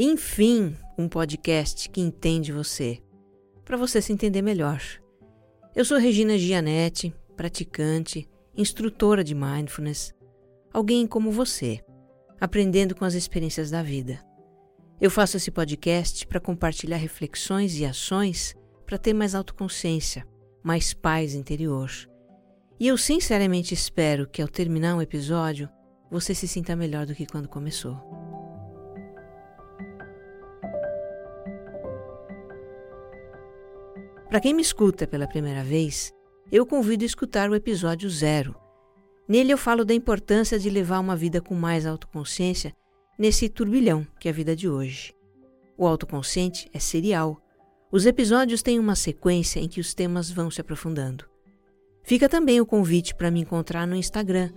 Enfim, um podcast que entende você, para você se entender melhor. Eu sou Regina Gianetti, praticante, instrutora de mindfulness, alguém como você, aprendendo com as experiências da vida. Eu faço esse podcast para compartilhar reflexões e ações para ter mais autoconsciência, mais paz interior. E eu sinceramente espero que ao terminar um episódio você se sinta melhor do que quando começou. Para quem me escuta pela primeira vez, eu convido a escutar o episódio zero. Nele eu falo da importância de levar uma vida com mais autoconsciência nesse turbilhão que é a vida de hoje. O autoconsciente é serial. Os episódios têm uma sequência em que os temas vão se aprofundando. Fica também o convite para me encontrar no Instagram,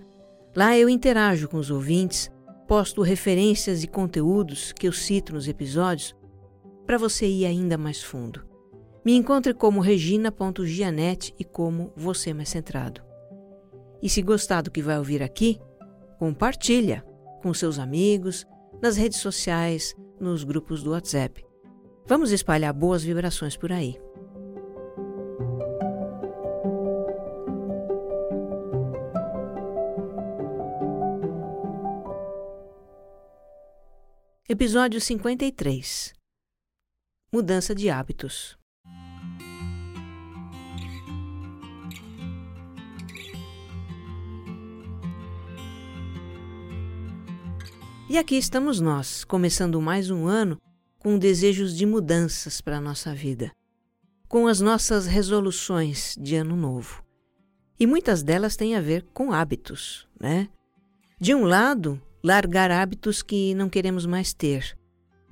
Lá eu interajo com os ouvintes, posto referências e conteúdos que eu cito nos episódios para você ir ainda mais fundo. Me encontre como regina.gianete e como você mais centrado. E se gostar do que vai ouvir aqui, compartilha com seus amigos, nas redes sociais, nos grupos do WhatsApp. Vamos espalhar boas vibrações por aí. Episódio 53 Mudança de hábitos. E aqui estamos nós, começando mais um ano com desejos de mudanças para a nossa vida, com as nossas resoluções de ano novo. E muitas delas têm a ver com hábitos, né? De um lado, largar hábitos que não queremos mais ter.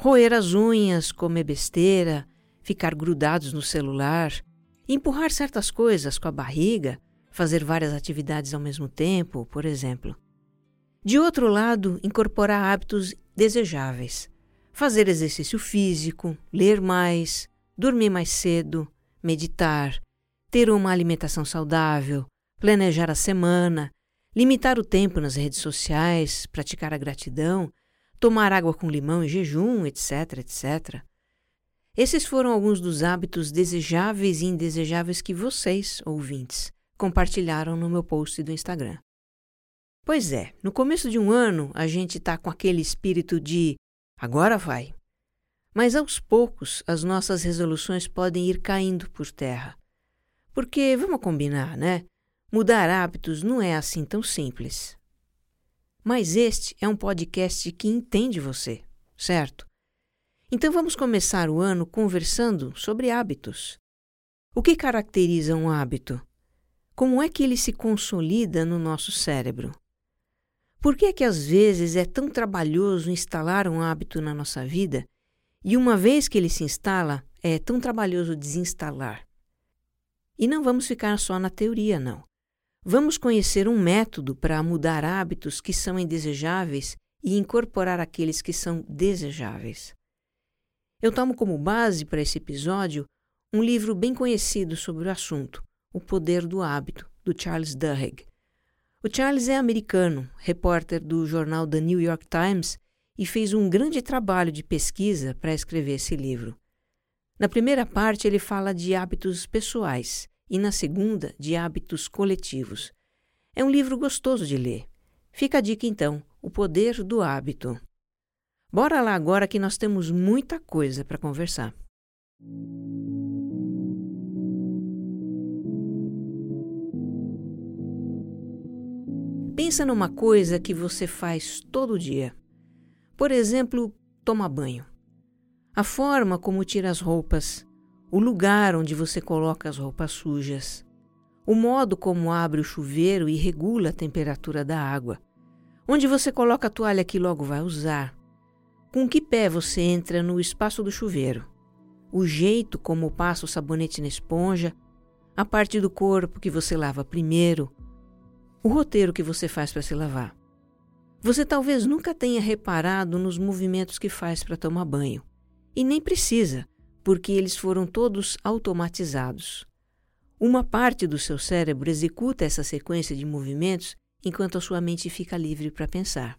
Roer as unhas, comer besteira, ficar grudados no celular, empurrar certas coisas com a barriga, fazer várias atividades ao mesmo tempo, por exemplo. De outro lado, incorporar hábitos desejáveis. Fazer exercício físico, ler mais, dormir mais cedo, meditar, ter uma alimentação saudável, planejar a semana, limitar o tempo nas redes sociais, praticar a gratidão, tomar água com limão em jejum, etc, etc. Esses foram alguns dos hábitos desejáveis e indesejáveis que vocês, ouvintes, compartilharam no meu post do Instagram. Pois é, no começo de um ano a gente está com aquele espírito de agora vai. Mas aos poucos as nossas resoluções podem ir caindo por terra. Porque, vamos combinar, né? Mudar hábitos não é assim tão simples. Mas este é um podcast que entende você, certo? Então vamos começar o ano conversando sobre hábitos. O que caracteriza um hábito? Como é que ele se consolida no nosso cérebro? Por que é que às vezes é tão trabalhoso instalar um hábito na nossa vida e uma vez que ele se instala, é tão trabalhoso desinstalar? E não vamos ficar só na teoria, não. Vamos conhecer um método para mudar hábitos que são indesejáveis e incorporar aqueles que são desejáveis. Eu tomo como base para esse episódio um livro bem conhecido sobre o assunto, O Poder do Hábito, do Charles Duhigg. O Charles é americano, repórter do jornal The New York Times e fez um grande trabalho de pesquisa para escrever esse livro. Na primeira parte, ele fala de hábitos pessoais e na segunda, de hábitos coletivos. É um livro gostoso de ler. Fica a dica então: O Poder do Hábito. Bora lá agora que nós temos muita coisa para conversar. Pensa numa coisa que você faz todo dia. Por exemplo, toma banho. A forma como tira as roupas, o lugar onde você coloca as roupas sujas, o modo como abre o chuveiro e regula a temperatura da água, onde você coloca a toalha que logo vai usar, Com que pé você entra no espaço do chuveiro? O jeito como passa o sabonete na esponja, a parte do corpo que você lava primeiro, o roteiro que você faz para se lavar. Você talvez nunca tenha reparado nos movimentos que faz para tomar banho. E nem precisa, porque eles foram todos automatizados. Uma parte do seu cérebro executa essa sequência de movimentos enquanto a sua mente fica livre para pensar.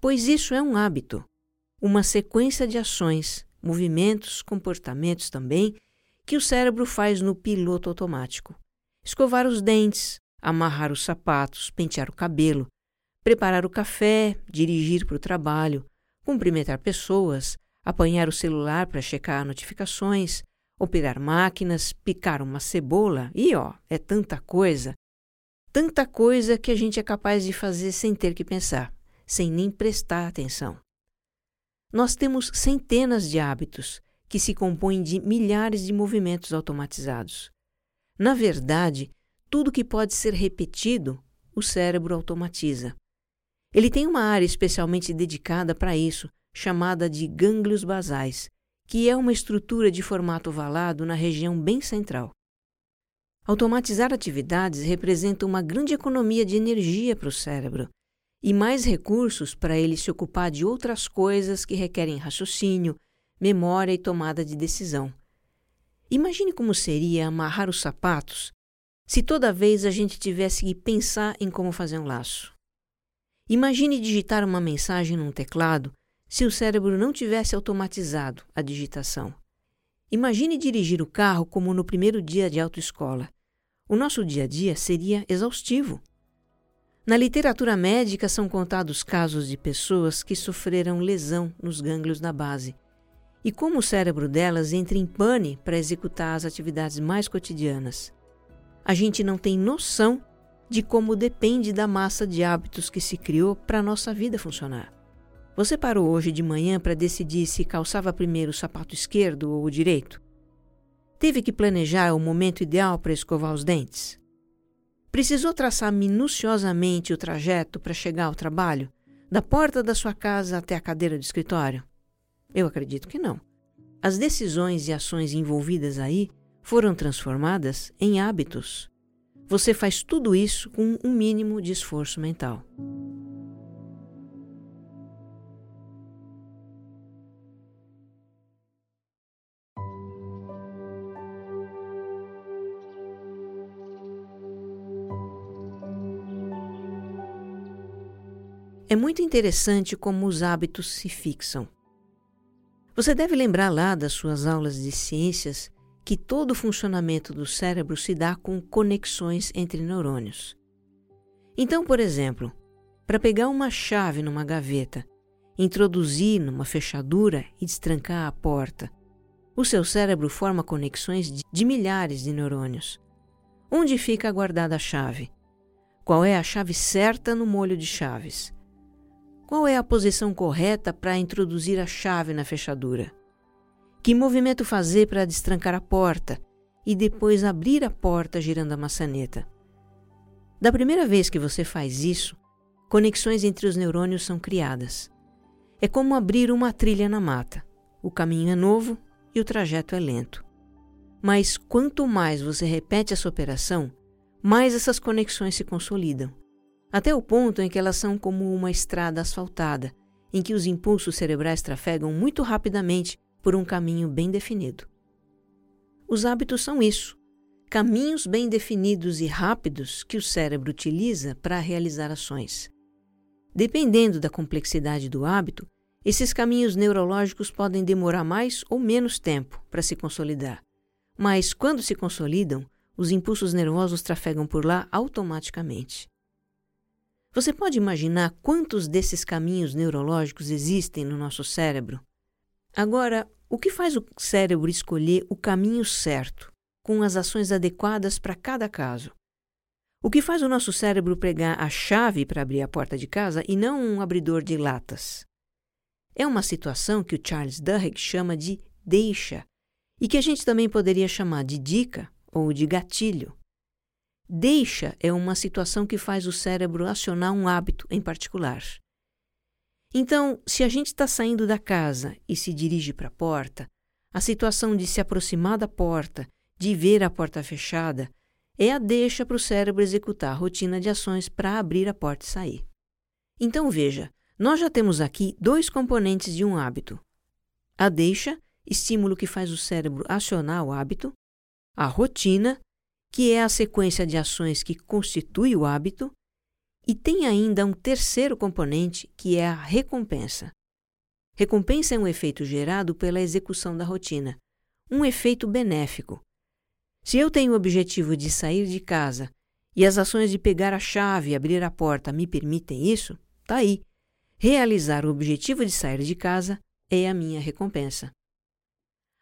Pois isso é um hábito, uma sequência de ações, movimentos, comportamentos também, que o cérebro faz no piloto automático. Escovar os dentes, amarrar os sapatos, pentear o cabelo, preparar o café, dirigir para o trabalho, cumprimentar pessoas, apanhar o celular para checar notificações, operar máquinas, picar uma cebola e ó, é tanta coisa. Tanta coisa que a gente é capaz de fazer sem ter que pensar, sem nem prestar atenção. Nós temos centenas de hábitos que se compõem de milhares de movimentos automatizados. Na verdade, tudo que pode ser repetido, o cérebro automatiza. Ele tem uma área especialmente dedicada para isso, chamada de gânglios basais, que é uma estrutura de formato ovalado na região bem central. Automatizar atividades representa uma grande economia de energia para o cérebro e mais recursos para ele se ocupar de outras coisas que requerem raciocínio, memória e tomada de decisão. Imagine como seria amarrar os sapatos se toda vez a gente tivesse que pensar em como fazer um laço. Imagine digitar uma mensagem num teclado se o cérebro não tivesse automatizado a digitação. Imagine dirigir o carro como no primeiro dia de autoescola. O nosso dia a dia seria exaustivo. Na literatura médica são contados casos de pessoas que sofreram lesão nos gânglios da base e como o cérebro delas entra em pane para executar as atividades mais cotidianas. A gente não tem noção de como depende da massa de hábitos que se criou para a nossa vida funcionar. Você parou hoje de manhã para decidir se calçava primeiro o sapato esquerdo ou o direito? Teve que planejar o momento ideal para escovar os dentes? Precisou traçar minuciosamente o trajeto para chegar ao trabalho, da porta da sua casa até a cadeira do escritório? Eu acredito que não. As decisões e ações envolvidas aí foram transformadas em hábitos. Você faz tudo isso com um mínimo de esforço mental. É muito interessante como os hábitos se fixam. Você deve lembrar lá das suas aulas de ciências que todo o funcionamento do cérebro se dá com conexões entre neurônios. Então, por exemplo, para pegar uma chave numa gaveta, introduzir numa fechadura e destrancar a porta, o seu cérebro forma conexões de milhares de neurônios. Onde fica guardada a chave? Qual é a chave certa no molho de chaves? Qual é a posição correta para introduzir a chave na fechadura? Que movimento fazer para destrancar a porta e depois abrir a porta girando a maçaneta? Da primeira vez que você faz isso, conexões entre os neurônios são criadas. É como abrir uma trilha na mata. O caminho é novo e o trajeto é lento. Mas quanto mais você repete essa operação, mais essas conexões se consolidam, até o ponto em que elas são como uma estrada asfaltada, em que os impulsos cerebrais trafegam muito rapidamente por um caminho bem definido. Os hábitos são isso, caminhos bem definidos e rápidos que o cérebro utiliza para realizar ações. Dependendo da complexidade do hábito, esses caminhos neurológicos podem demorar mais ou menos tempo para se consolidar. Mas quando se consolidam, os impulsos nervosos trafegam por lá automaticamente. Você pode imaginar quantos desses caminhos neurológicos existem no nosso cérebro? Agora, o que faz o cérebro escolher o caminho certo, com as ações adequadas para cada caso? O que faz o nosso cérebro pregar a chave para abrir a porta de casa e não um abridor de latas? É uma situação que o Charles Duhigg chama de deixa e que a gente também poderia chamar de dica ou de gatilho. Deixa é uma situação que faz o cérebro acionar um hábito em particular. Então, se a gente está saindo da casa e se dirige para a porta, a situação de se aproximar da porta, de ver a porta fechada, é a deixa para o cérebro executar a rotina de ações para abrir a porta e sair. Então veja, nós já temos aqui dois componentes de um hábito: a deixa, estímulo que faz o cérebro acionar o hábito, a rotina, que é a sequência de ações que constitui o hábito, e tem ainda um terceiro componente que é a recompensa. Recompensa é um efeito gerado pela execução da rotina, um efeito benéfico. Se eu tenho o objetivo de sair de casa e as ações de pegar a chave e abrir a porta me permitem isso, tá aí. Realizar o objetivo de sair de casa é a minha recompensa.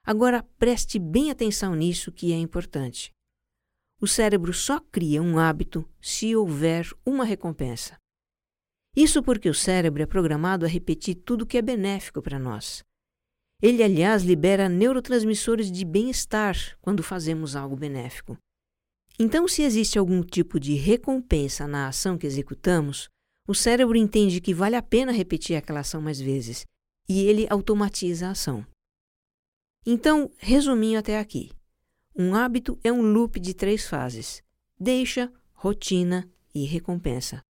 Agora preste bem atenção nisso que é importante. O cérebro só cria um hábito se houver uma recompensa. Isso porque o cérebro é programado a repetir tudo que é benéfico para nós. Ele, aliás, libera neurotransmissores de bem-estar quando fazemos algo benéfico. Então, se existe algum tipo de recompensa na ação que executamos, o cérebro entende que vale a pena repetir aquela ação mais vezes e ele automatiza a ação. Então, resuminho até aqui. Um hábito é um loop de três fases: deixa, rotina e recompensa.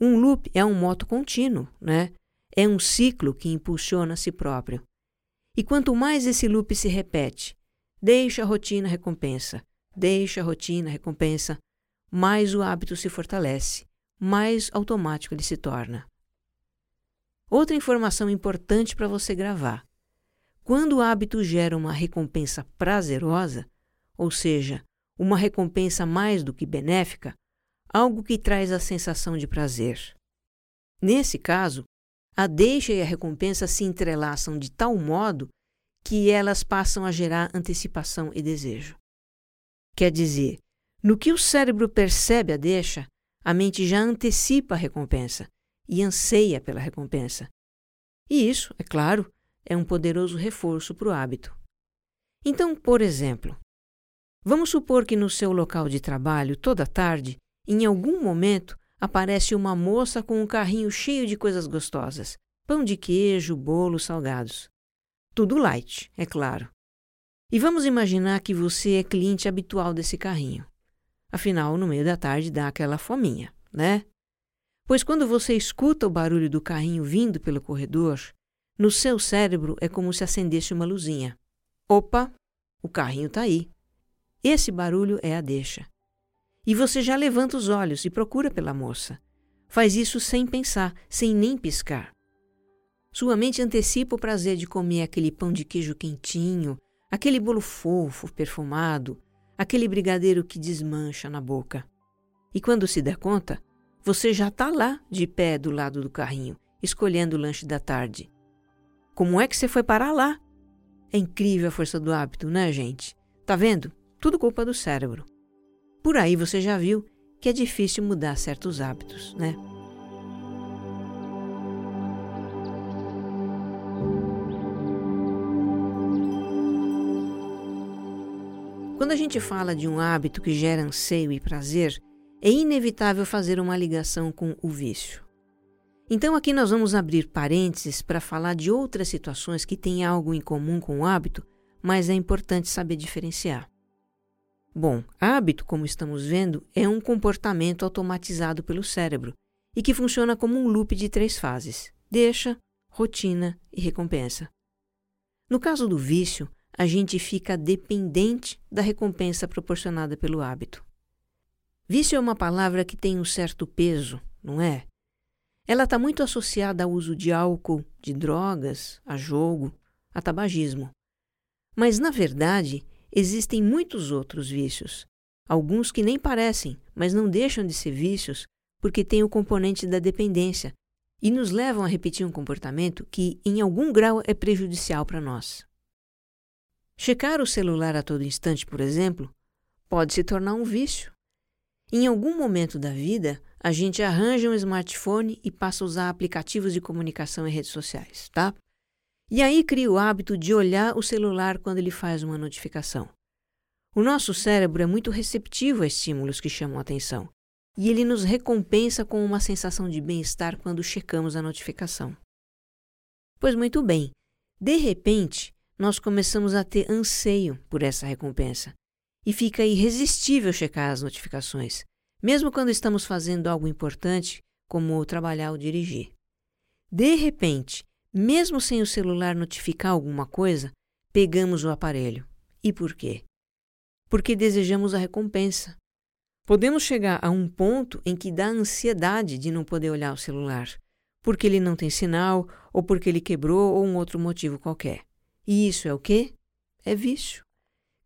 Um loop é um moto contínuo, né? É um ciclo que impulsiona a si próprio. E quanto mais esse loop se repete, deixa rotina, recompensa, deixa rotina, recompensa, mais o hábito se fortalece, mais automático ele se torna. Outra informação importante para você gravar. Quando o hábito gera uma recompensa prazerosa, ou seja, uma recompensa mais do que benéfica, algo que traz a sensação de prazer. Nesse caso, a deixa e a recompensa se entrelaçam de tal modo que elas passam a gerar antecipação e desejo. Quer dizer, no que o cérebro percebe a deixa, a mente já antecipa a recompensa e anseia pela recompensa. E isso, é claro, é um poderoso reforço para o hábito. Então, por exemplo, vamos supor que no seu local de trabalho, toda tarde, em algum momento, aparece uma moça com um carrinho cheio de coisas gostosas: pão de queijo, bolo, salgados. Tudo light, é claro. E vamos imaginar que você é cliente habitual desse carrinho. Afinal, no meio da tarde dá aquela fominha, né? Pois quando você escuta o barulho do carrinho vindo pelo corredor, no seu cérebro é como se acendesse uma luzinha. Opa, o carrinho está aí. Esse barulho é a deixa. E você já levanta os olhos e procura pela moça. Faz isso sem pensar, sem nem piscar. Sua mente antecipa o prazer de comer aquele pão de queijo quentinho, aquele bolo fofo, perfumado, aquele brigadeiro que desmancha na boca. E quando se der conta, você já está lá, de pé do lado do carrinho, escolhendo o lanche da tarde. Como é que você foi parar lá? É incrível a força do hábito, né, gente? Tá vendo? Tudo culpa do cérebro. Por aí você já viu que é difícil mudar certos hábitos, né? Quando a gente fala de um hábito que gera anseio e prazer, é inevitável fazer uma ligação com o vício. Então, aqui nós vamos abrir parênteses para falar de outras situações que têm algo em comum com o hábito, mas é importante saber diferenciar. Bom, hábito, como estamos vendo, é um comportamento automatizado pelo cérebro e que funciona como um loop de três fases: deixa, rotina e recompensa. No caso do vício, a gente fica dependente da recompensa proporcionada pelo hábito. Vício é uma palavra que tem um certo peso, não é? Ela está muito associada ao uso de álcool, de drogas, a jogo, a tabagismo. Mas, na verdade, existem muitos outros vícios. Alguns que nem parecem, mas não deixam de ser vícios porque têm o componente da dependência e nos levam a repetir um comportamento que, em algum grau, é prejudicial para nós. Checar o celular a todo instante, por exemplo, pode se tornar um vício. Em algum momento da vida, a gente arranja um smartphone e passa a usar aplicativos de comunicação e redes sociais, tá? E aí cria o hábito de olhar o celular quando ele faz uma notificação. O nosso cérebro é muito receptivo a estímulos que chamam atenção. e ele nos recompensa com uma sensação de bem-estar quando checamos a notificação. Pois muito bem, de repente, nós começamos a ter anseio por essa recompensa e fica irresistível checar as notificações, mesmo quando estamos fazendo algo importante, como trabalhar ou dirigir. De repente, mesmo sem o celular notificar alguma coisa, pegamos o aparelho. E por quê? Porque desejamos a recompensa. Podemos chegar a um ponto em que dá ansiedade de não poder olhar o celular, porque ele não tem sinal, ou porque ele quebrou, ou um outro motivo qualquer. E isso é o quê? É vício.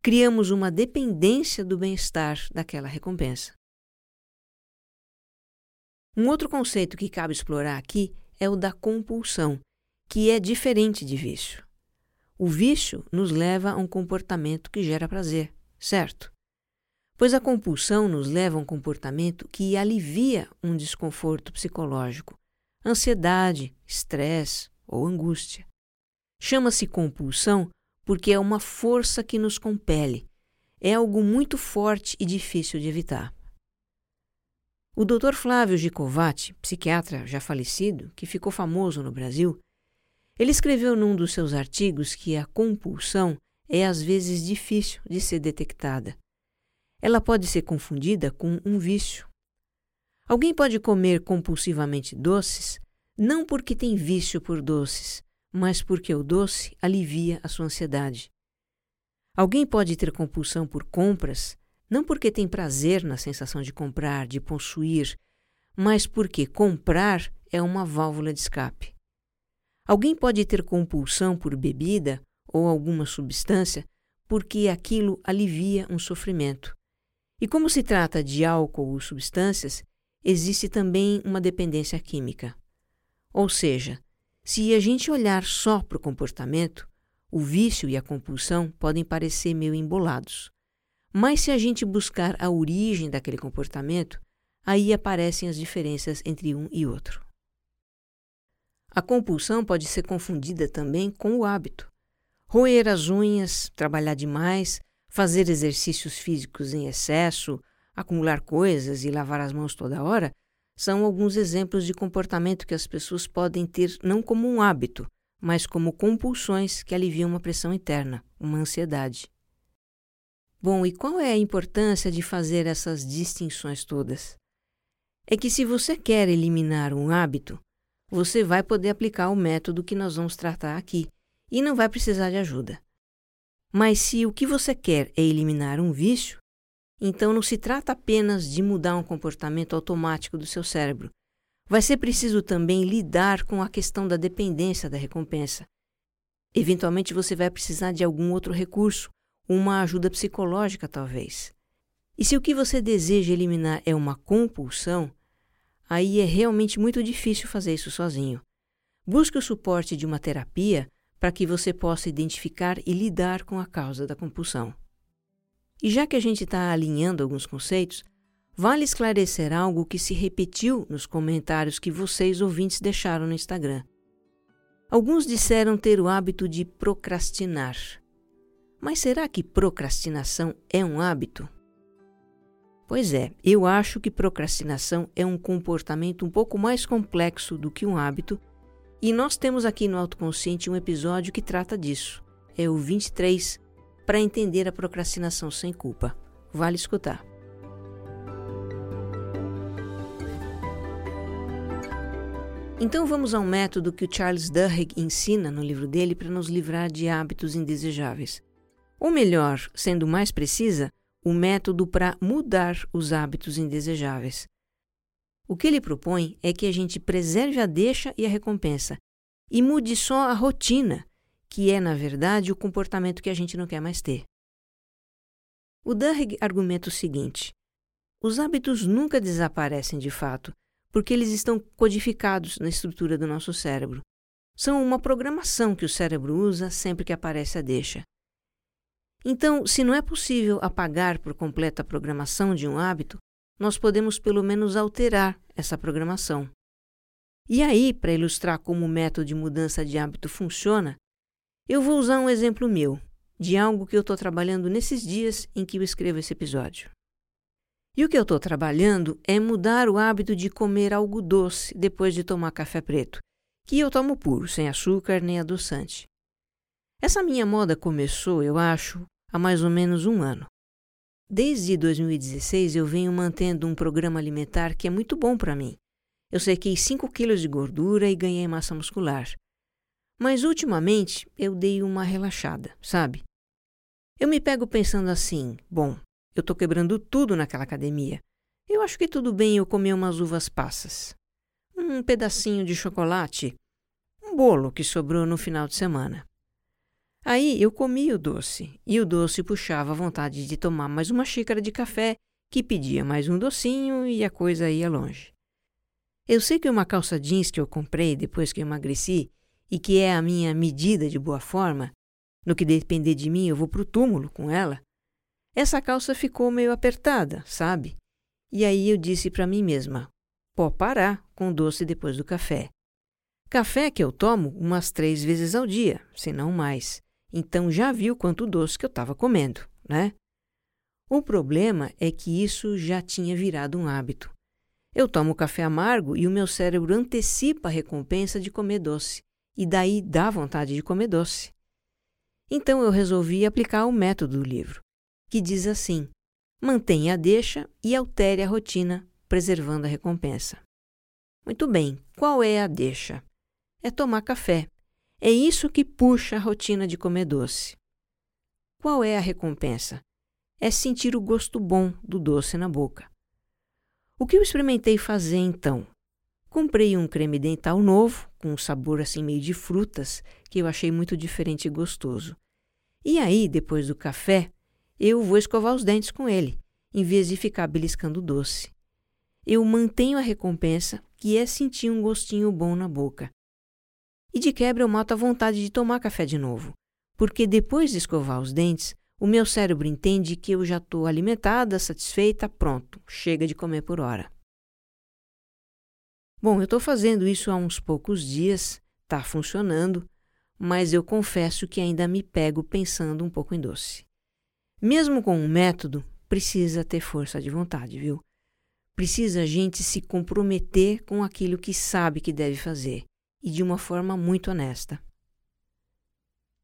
Criamos uma dependência do bem-estar daquela recompensa. Um outro conceito que cabe explorar aqui é o da compulsão, que é diferente de vício. O vício nos leva a um comportamento que gera prazer, certo? Pois a compulsão nos leva a um comportamento que alivia um desconforto psicológico, ansiedade, estresse ou angústia. Chama-se compulsão porque é uma força que nos compele, é algo muito forte e difícil de evitar. O Dr. Flávio Gicovati, psiquiatra já falecido, que ficou famoso no Brasil, ele escreveu num dos seus artigos que a compulsão é às vezes difícil de ser detectada. Ela pode ser confundida com um vício. Alguém pode comer compulsivamente doces não porque tem vício por doces, mas porque o doce alivia a sua ansiedade. Alguém pode ter compulsão por compras não porque tem prazer na sensação de comprar, de possuir, mas porque comprar é uma válvula de escape. Alguém pode ter compulsão por bebida ou alguma substância porque aquilo alivia um sofrimento. E como se trata de álcool ou substâncias, existe também uma dependência química. Ou seja, se a gente olhar só para o comportamento, o vício e a compulsão podem parecer meio embolados. Mas se a gente buscar a origem daquele comportamento, aí aparecem as diferenças entre um e outro. A compulsão pode ser confundida também com o hábito. Roer as unhas, trabalhar demais, fazer exercícios físicos em excesso, acumular coisas e lavar as mãos toda hora são alguns exemplos de comportamento que as pessoas podem ter não como um hábito, mas como compulsões que aliviam uma pressão interna, uma ansiedade. Bom, e qual é a importância de fazer essas distinções todas? É que se você quer eliminar um hábito, você vai poder aplicar o método que nós vamos tratar aqui e não vai precisar de ajuda. Mas se o que você quer é eliminar um vício, então não se trata apenas de mudar um comportamento automático do seu cérebro. Vai ser preciso também lidar com a questão da dependência da recompensa. Eventualmente você vai precisar de algum outro recurso, uma ajuda psicológica talvez. E se o que você deseja eliminar é uma compulsão, aí é realmente muito difícil fazer isso sozinho. Busque o suporte de uma terapia para que você possa identificar e lidar com a causa da compulsão. E já que a gente está alinhando alguns conceitos, vale esclarecer algo que se repetiu nos comentários que vocês ouvintes deixaram no Instagram. Alguns disseram ter o hábito de procrastinar. Mas será que procrastinação é um hábito? Pois é, eu acho que procrastinação é um comportamento um pouco mais complexo do que um hábito, e nós temos aqui no Autoconsciente um episódio que trata disso. É o 23, para entender a procrastinação sem culpa. Vale escutar. Então vamos ao método que o Charles Duhigg ensina no livro dele para nos livrar de hábitos indesejáveis. Ou melhor, sendo mais precisa, o método para mudar os hábitos indesejáveis. O que ele propõe é que a gente preserve a deixa e a recompensa e mude só a rotina, que é, na verdade, o comportamento que a gente não quer mais ter. O Duhigg argumenta o seguinte: os hábitos nunca desaparecem de fato, porque eles estão codificados na estrutura do nosso cérebro. São uma programação que o cérebro usa sempre que aparece a deixa. Então, se não é possível apagar por completo a programação de um hábito, nós podemos pelo menos alterar essa programação. E aí, para ilustrar como o método de mudança de hábito funciona, eu vou usar um exemplo meu, de algo que eu estou trabalhando nesses dias em que eu escrevo esse episódio. E o que eu estou trabalhando é mudar o hábito de comer algo doce depois de tomar café preto, que eu tomo puro, sem açúcar nem adoçante. Essa minha moda começou, eu acho, há mais ou menos um ano. Desde 2016 eu venho mantendo um programa alimentar que é muito bom para mim. Eu sequei 5 quilos de gordura e ganhei massa muscular. Mas ultimamente eu dei uma relaxada, sabe? Eu me pego pensando assim: bom, eu tô quebrando tudo naquela academia. Eu acho que tudo bem eu comer umas uvas passas. Um pedacinho de chocolate. Um bolo que sobrou no final de semana. Aí eu comi o doce, e o doce puxava a vontade de tomar mais uma xícara de café, que pedia mais um docinho e a coisa ia longe. Eu sei que uma calça jeans que eu comprei depois que emagreci e que é a minha medida de boa forma, no que depender de mim eu vou pro túmulo com ela, essa calça ficou meio apertada, sabe? E aí eu disse para mim mesma: pode parar com o doce depois do café. Café que eu tomo umas três vezes ao dia, se não mais. Então já viu quanto doce que eu estava comendo, né? O problema é que isso já tinha virado um hábito. Eu tomo café amargo e o meu cérebro antecipa a recompensa de comer doce, e daí dá vontade de comer doce. Então eu resolvi aplicar o método do livro que diz assim: mantenha a deixa e altere a rotina, preservando a recompensa. Muito bem, qual é a deixa? É tomar café. É isso que puxa a rotina de comer doce. Qual é a recompensa? É sentir o gosto bom do doce na boca. O que eu experimentei fazer então? Comprei um creme dental novo, com um sabor assim meio de frutas, que eu achei muito diferente e gostoso. E aí, depois do café, eu vou escovar os dentes com ele, em vez de ficar beliscando doce. Eu mantenho a recompensa, que é sentir um gostinho bom na boca. E de quebra eu mato a vontade de tomar café de novo, porque depois de escovar os dentes, o meu cérebro entende que eu já estou alimentada, satisfeita, pronto, chega de comer por hora. Bom, eu estou fazendo isso há uns poucos dias, está funcionando, mas eu confesso que ainda me pego pensando um pouco em doce. Mesmo com um método, precisa ter força de vontade, viu? Precisa a gente se comprometer com aquilo que sabe que deve fazer e de uma forma muito honesta.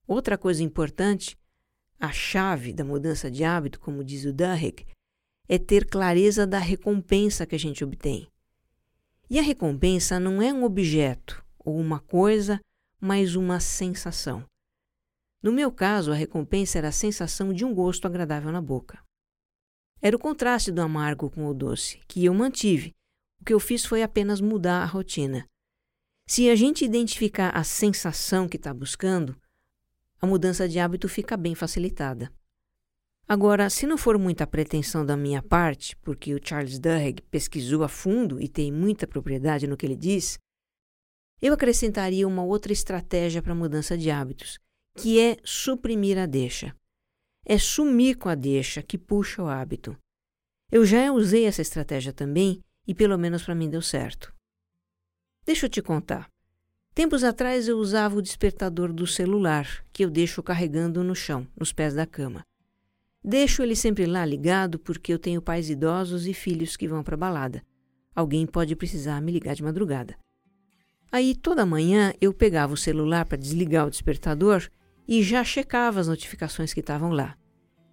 Outra coisa importante, a chave da mudança de hábito, como diz o Duhigg, é ter clareza da recompensa que a gente obtém. E a recompensa não é um objeto ou uma coisa, mas uma sensação. No meu caso, a recompensa era a sensação de um gosto agradável na boca. Era o contraste do amargo com o doce, que eu mantive. O que eu fiz foi apenas mudar a rotina. Se a gente identificar a sensação que está buscando, a mudança de hábito fica bem facilitada. Agora, se não for muita pretensão da minha parte, porque o Charles Duhigg pesquisou a fundo e tem muita propriedade no que ele diz, eu acrescentaria uma outra estratégia para mudança de hábitos, que é suprimir a deixa. É sumir com a deixa que puxa o hábito. Eu já usei essa estratégia também e pelo menos para mim deu certo. Deixa eu te contar. Tempos atrás eu usava o despertador do celular, que eu deixo carregando no chão, nos pés da cama. Deixo ele sempre lá ligado porque eu tenho pais idosos e filhos que vão para balada. Alguém pode precisar me ligar de madrugada. Aí toda manhã eu pegava o celular para desligar o despertador e já checava as notificações que estavam lá.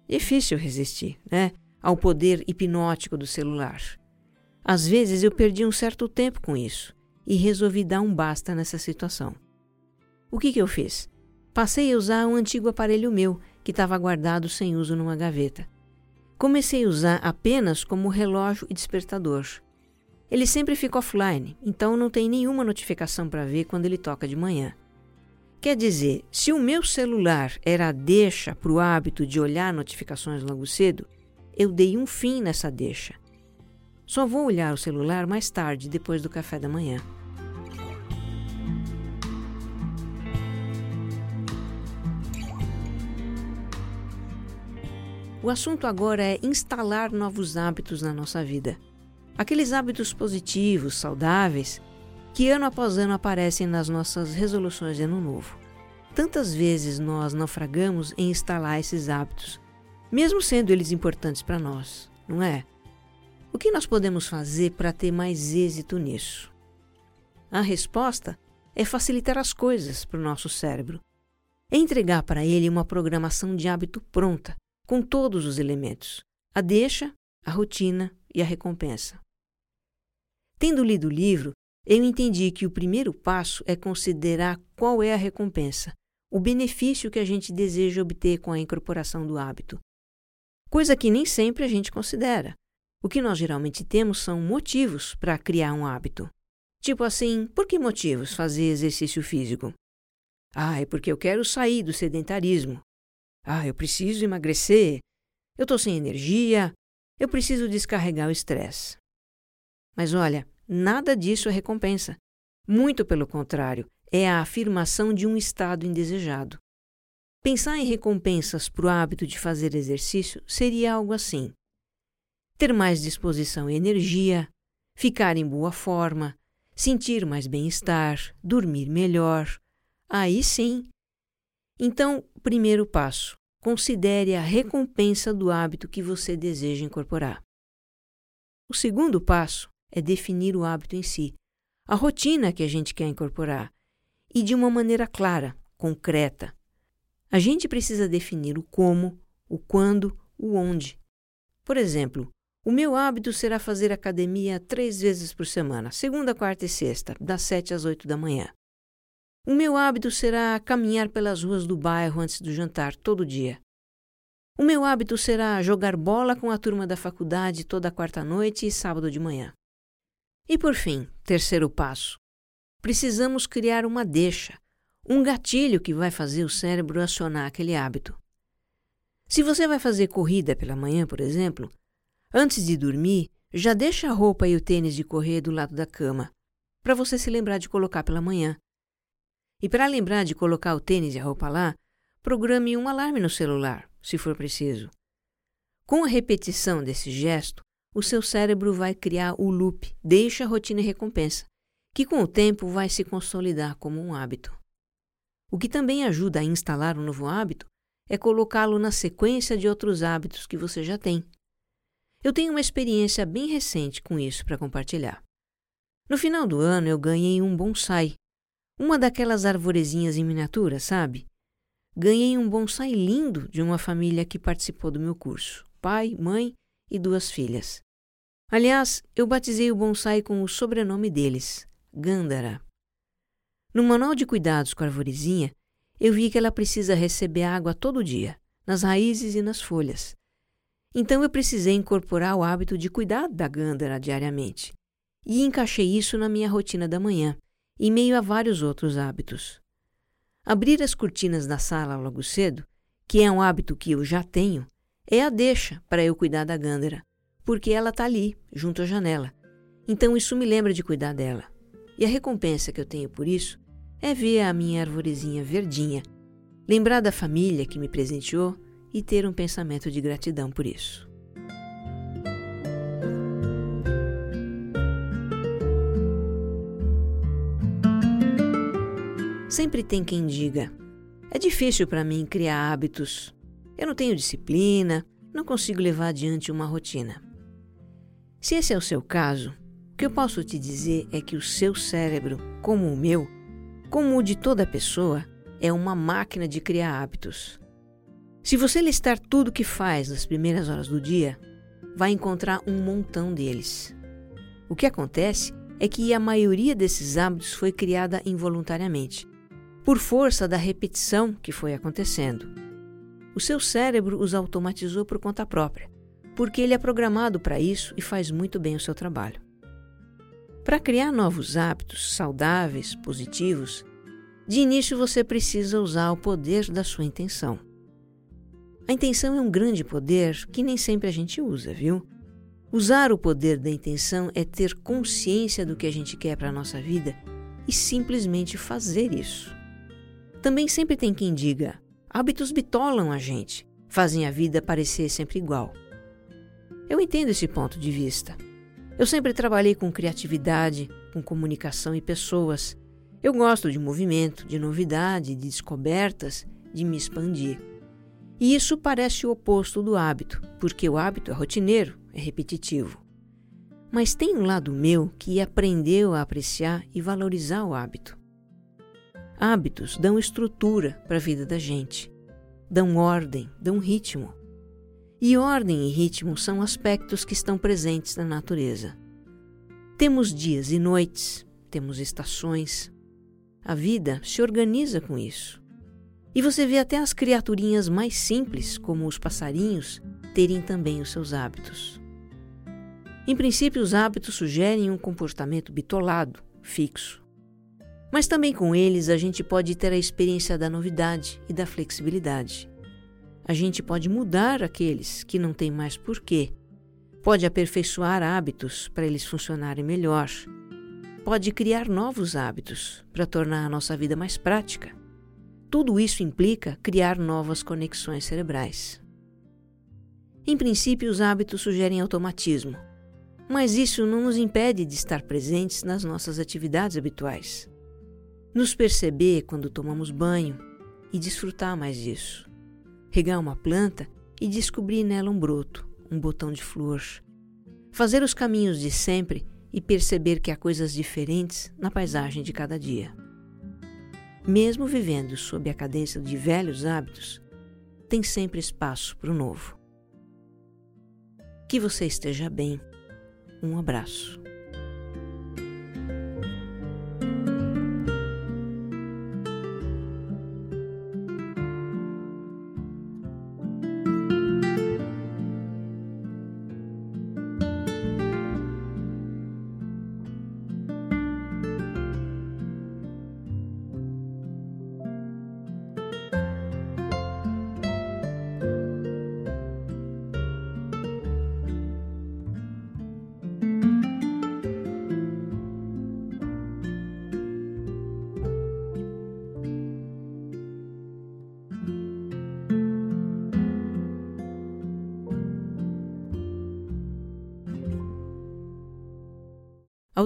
Difícil resistir, né? Ao poder hipnótico do celular. Às vezes eu perdi um certo tempo com isso e resolvi dar um basta nessa situação. O que, que eu fiz? Passei a usar um antigo aparelho meu que estava guardado sem uso numa gaveta. Comecei a usar apenas como relógio e despertador. Ele sempre fica offline, então não tem nenhuma notificação para ver quando ele toca de manhã. Quer dizer, se o meu celular era a deixa para o hábito de olhar notificações logo cedo, eu dei um fim nessa deixa. Só vou olhar o celular mais tarde, depois do café da manhã. O assunto agora é instalar novos hábitos na nossa vida. Aqueles hábitos positivos, saudáveis, que ano após ano aparecem nas nossas resoluções de ano novo. Tantas vezes nós naufragamos em instalar esses hábitos, mesmo sendo eles importantes para nós, não é? O que nós podemos fazer para ter mais êxito nisso? A resposta é facilitar as coisas para o nosso cérebro. É entregar para ele uma programação de hábito pronta, com todos os elementos: a deixa, a rotina e a recompensa. Tendo lido o livro, eu entendi que o primeiro passo é considerar qual é a recompensa, o benefício que a gente deseja obter com a incorporação do hábito. Coisa que nem sempre a gente considera. O que nós geralmente temos são motivos para criar um hábito. Tipo assim, por que motivos fazer exercício físico? Ah, é porque eu quero sair do sedentarismo. Ah, eu preciso emagrecer. Eu estou sem energia. Eu preciso descarregar o estresse. Mas olha, nada disso é recompensa. Muito pelo contrário, é a afirmação de um estado indesejado. Pensar em recompensas para o hábito de fazer exercício seria algo assim: ter mais disposição e energia, ficar em boa forma, sentir mais bem-estar, dormir melhor. Aí sim. Então, primeiro passo: considere a recompensa do hábito que você deseja incorporar. O segundo passo é definir o hábito em si, a rotina que a gente quer incorporar, e de uma maneira clara, concreta. A gente precisa definir o como, o quando, o onde. Por exemplo, o meu hábito será fazer academia três vezes por semana, segunda, quarta e sexta, das sete às oito da manhã. O meu hábito será caminhar pelas ruas do bairro antes do jantar, todo dia. O meu hábito será jogar bola com a turma da faculdade toda quarta-noite e sábado de manhã. E por fim, terceiro passo: precisamos criar uma deixa, um gatilho que vai fazer o cérebro acionar aquele hábito. Se você vai fazer corrida pela manhã, por exemplo, antes de dormir, já deixa a roupa e o tênis de correr do lado da cama, para você se lembrar de colocar pela manhã. E para lembrar de colocar o tênis e a roupa lá, programe um alarme no celular, se for preciso. Com a repetição desse gesto, o seu cérebro vai criar o loop, deixa a rotina e recompensa, que com o tempo vai se consolidar como um hábito. O que também ajuda a instalar um novo hábito é colocá-lo na sequência de outros hábitos que você já tem. Eu tenho uma experiência bem recente com isso para compartilhar. No final do ano, eu ganhei um bonsai, uma daquelas arvorezinhas em miniatura, sabe? Ganhei um bonsai lindo de uma família que participou do meu curso: pai, mãe e duas filhas. Aliás, eu batizei o bonsai com o sobrenome deles, Gandhara. No manual de cuidados com a arvorezinha, eu vi que ela precisa receber água todo dia, nas raízes e nas folhas. Então eu precisei incorporar o hábito de cuidar da Gandhara diariamente. E encaixei isso na minha rotina da manhã, em meio a vários outros hábitos. Abrir as cortinas da sala logo cedo, que é um hábito que eu já tenho, é a deixa para eu cuidar da Gândara, porque ela está ali, junto à janela. Então isso me lembra de cuidar dela. E a recompensa que eu tenho por isso é ver a minha arvorezinha verdinha, lembrar da família que me presenteou e ter um pensamento de gratidão por isso. Sempre tem quem diga: é difícil para mim criar hábitos eu não tenho disciplina, não consigo levar adiante uma rotina. Se esse é o seu caso, o que eu posso te dizer é que o seu cérebro, como o meu, como o de toda pessoa, é uma máquina de criar hábitos. Se você listar tudo o que faz nas primeiras horas do dia, vai encontrar um montão deles. O que acontece é que a maioria desses hábitos foi criada involuntariamente, por força da repetição que foi acontecendo. O seu cérebro os automatizou por conta própria, porque ele é programado para isso e faz muito bem o seu trabalho. Para criar novos hábitos saudáveis, positivos, de início você precisa usar o poder da sua intenção. A intenção é um grande poder que nem sempre a gente usa, viu? Usar o poder da intenção é ter consciência do que a gente quer para a nossa vida e simplesmente fazer isso. Também sempre tem quem diga: Hábitos bitolam a gente, fazem a vida parecer sempre igual. Eu entendo esse ponto de vista. Eu sempre trabalhei com criatividade, com comunicação e pessoas. Eu gosto de movimento, de novidade, de descobertas, de me expandir. E isso parece o oposto do hábito, porque o hábito é rotineiro, é repetitivo. Mas tem um lado meu que aprendeu a apreciar e valorizar o hábito. Hábitos dão estrutura para a vida da gente, dão ordem, dão ritmo. E ordem e ritmo são aspectos que estão presentes na natureza. Temos dias e noites, temos estações. A vida se organiza com isso. E você vê até as criaturinhas mais simples, como os passarinhos, terem também os seus hábitos. Em princípio, os hábitos sugerem um comportamento bitolado, fixo. Mas também com eles a gente pode ter a experiência da novidade e da flexibilidade. A gente pode mudar aqueles que não têm mais porquê. Pode aperfeiçoar hábitos para eles funcionarem melhor. Pode criar novos hábitos para tornar a nossa vida mais prática. Tudo isso implica criar novas conexões cerebrais. Em princípio, os hábitos sugerem automatismo, mas isso não nos impede de estar presentes nas nossas atividades habituais. Nos perceber quando tomamos banho e desfrutar mais disso. Regar uma planta e descobrir nela um broto, um botão de flor. Fazer os caminhos de sempre e perceber que há coisas diferentes na paisagem de cada dia. Mesmo vivendo sob a cadência de velhos hábitos, tem sempre espaço para o novo. Que você esteja bem. Um abraço.